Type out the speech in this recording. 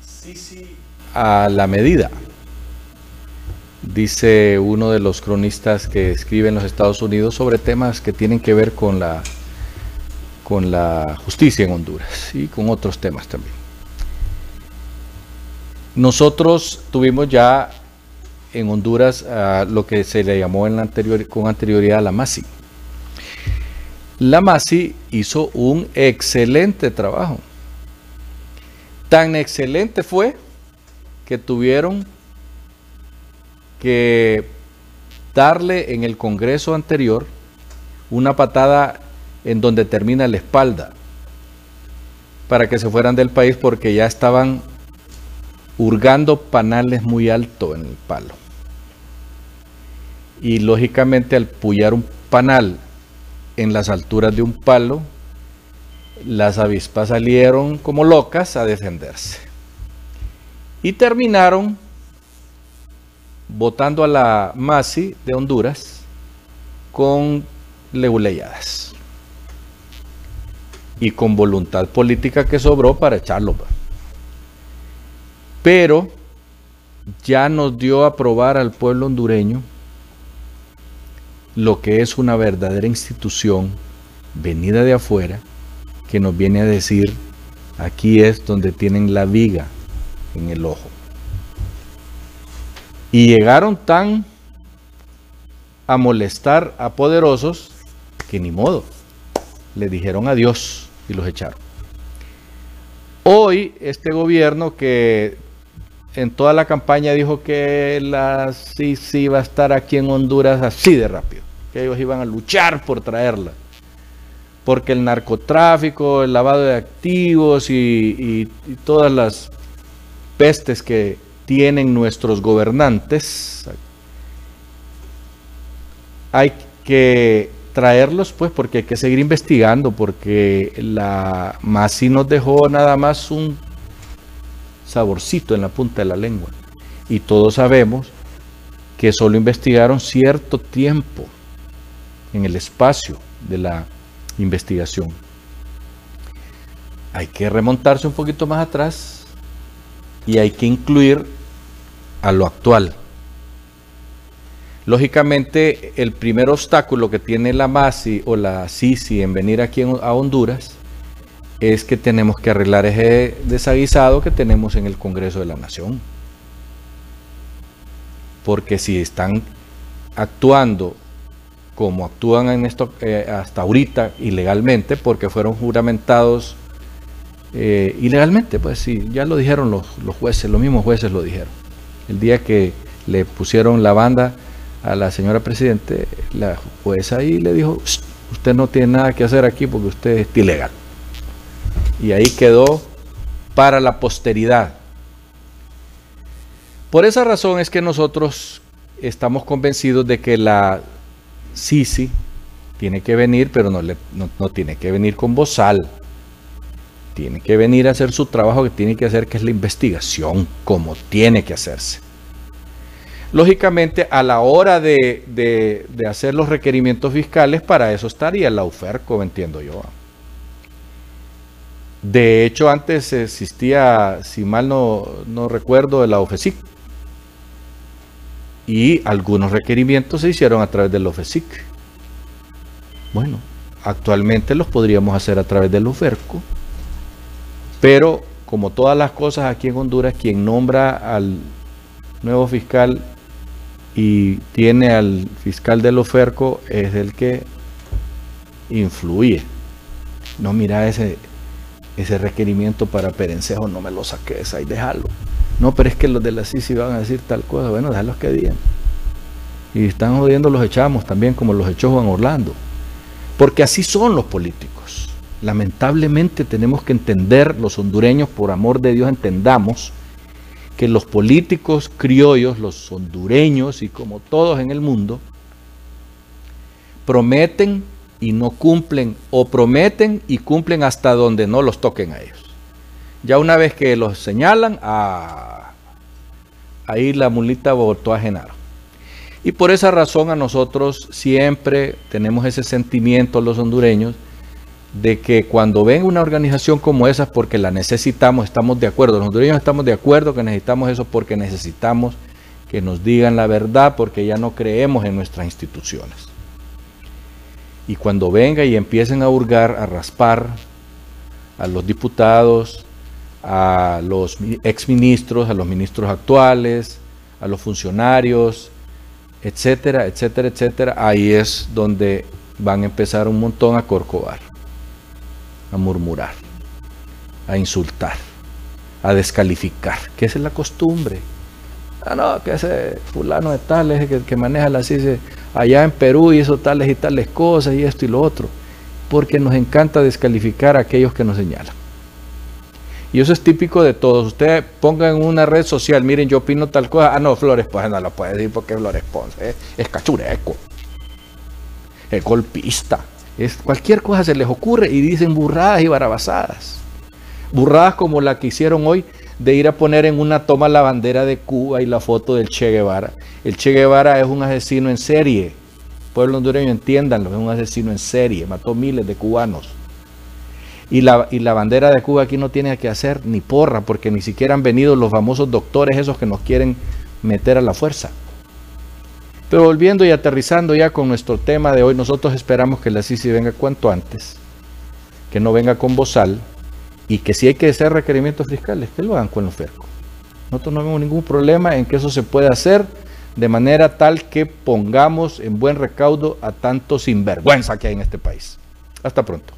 Sisi a la medida, dice uno de los cronistas que escribe en los Estados Unidos sobre temas que tienen que ver con la, con la justicia en Honduras y con otros temas también. Nosotros tuvimos ya en Honduras lo que se le llamó con anterioridad la MASI. La MASI hizo un excelente trabajo. Tan excelente fue que tuvieron que darle en el Congreso anterior una patada en donde termina la espalda para que se fueran del país porque ya estaban hurgando panales muy alto en el palo. Y lógicamente al pullar un panal en las alturas de un palo, las avispas salieron como locas a defenderse. Y terminaron votando a la MASI de Honduras con leuleyadas y con voluntad política que sobró para echarlo. Pero ya nos dio a probar al pueblo hondureño lo que es una verdadera institución venida de afuera que nos viene a decir aquí es donde tienen la viga en el ojo. Y llegaron tan a molestar a poderosos que ni modo, le dijeron adiós y los echaron. Hoy este gobierno que en toda la campaña dijo que la sí iba a estar aquí en Honduras así de rápido, que ellos iban a luchar por traerla, porque el narcotráfico, el lavado de activos y todas las pestes que tienen nuestros gobernantes, hay que traerlos pues porque hay que seguir investigando, porque la Masi nos dejó nada más un saborcito en la punta de la lengua. Y todos sabemos que solo investigaron cierto tiempo en el espacio de la investigación. Hay que remontarse un poquito más atrás y hay que incluir a lo actual. Lógicamente, el primer obstáculo que tiene la MASI o la SISI en venir aquí a Honduras es que tenemos que arreglar ese desaguisado que tenemos en el Congreso de la Nación. Porque si están actuando como actúan en esto eh, hasta ahorita ilegalmente, porque fueron juramentados eh, ilegalmente, pues sí, ya lo dijeron los, los jueces, los mismos jueces lo dijeron el día que le pusieron la banda a la señora presidente, la jueza ahí le dijo, usted no tiene nada que hacer aquí porque usted es ilegal. Y ahí quedó para la posteridad. Por esa razón es que nosotros estamos convencidos de que la Sisi tiene que venir, pero no, le, no tiene que venir con bozal. Tiene que venir a hacer su trabajo que tiene que hacer, que es la investigación, como tiene que hacerse. Lógicamente, a la hora de, hacer los requerimientos fiscales, para eso estaría la UFERCO, entiendo yo. De hecho, antes existía, si mal no, no recuerdo, la OFESIC. Y algunos requerimientos se hicieron a través del OFESIC. Bueno, actualmente los podríamos hacer a través del UFERCO pero como todas las cosas aquí en Honduras, quien nombra al nuevo fiscal y tiene al fiscal del OFERCO es el que influye. No, mira ese, ese requerimiento para Perencejo, no me lo saques, ahí déjalo. No, pero es que los de la CICI van a decir tal cosa, bueno, déjalos que digan. Y están jodiendo los echamos también, como los echó Juan Orlando. Porque así son los políticos. Lamentablemente tenemos que entender, los hondureños, por amor de Dios, entendamos que los políticos criollos, los hondureños y como todos en el mundo, prometen y no cumplen, o prometen y cumplen hasta donde no los toquen a ellos. Ya una vez que los señalan, ah, ahí la mulita voltó a Genaro. Y por esa razón a nosotros siempre tenemos ese sentimiento los hondureños de que cuando ven una organización como esa, porque la necesitamos, estamos de acuerdo, los hondureños estamos de acuerdo que necesitamos eso porque necesitamos que nos digan la verdad, porque ya no creemos en nuestras instituciones. Y cuando venga y empiecen a hurgar, a raspar a los diputados, a los exministros, a los ministros actuales, a los funcionarios, etcétera, etcétera, etcétera, ahí es donde van a empezar un montón a corcovar a murmurar, a insultar, a descalificar, que esa es la costumbre. Ah, no, que ese fulano de tales que, que maneja la CICE allá en Perú hizo tales y tales cosas y esto y lo otro, porque nos encanta descalificar a aquellos que nos señalan. Y eso es típico de todos. Ustedes pongan en una red social, miren, yo opino tal cosa. Ah, no, Flores pues no lo puede decir porque Flores Ponce es cachureco, es golpista, es, cualquier cosa se les ocurre y dicen burradas y barabasadas. Burradas como la que hicieron hoy de ir a poner en una toma la bandera de Cuba y la foto del Che Guevara. El Che Guevara es un asesino en serie. Pueblo hondureño, entiéndanlo, es un asesino en serie. Mató miles de cubanos. Y la, y la bandera de Cuba aquí no tiene que hacer ni porra, porque ni siquiera han venido los famosos doctores esos que nos quieren meter a la fuerza. Pero volviendo y aterrizando ya con nuestro tema de hoy, nosotros esperamos que la CICI venga cuanto antes, que no venga con bozal y que si hay que hacer requerimientos fiscales, que lo hagan con el FERCO. Nosotros no vemos ningún problema en que eso se pueda hacer de manera tal que pongamos en buen recaudo a tanto sinvergüenza que hay en este país. Hasta pronto.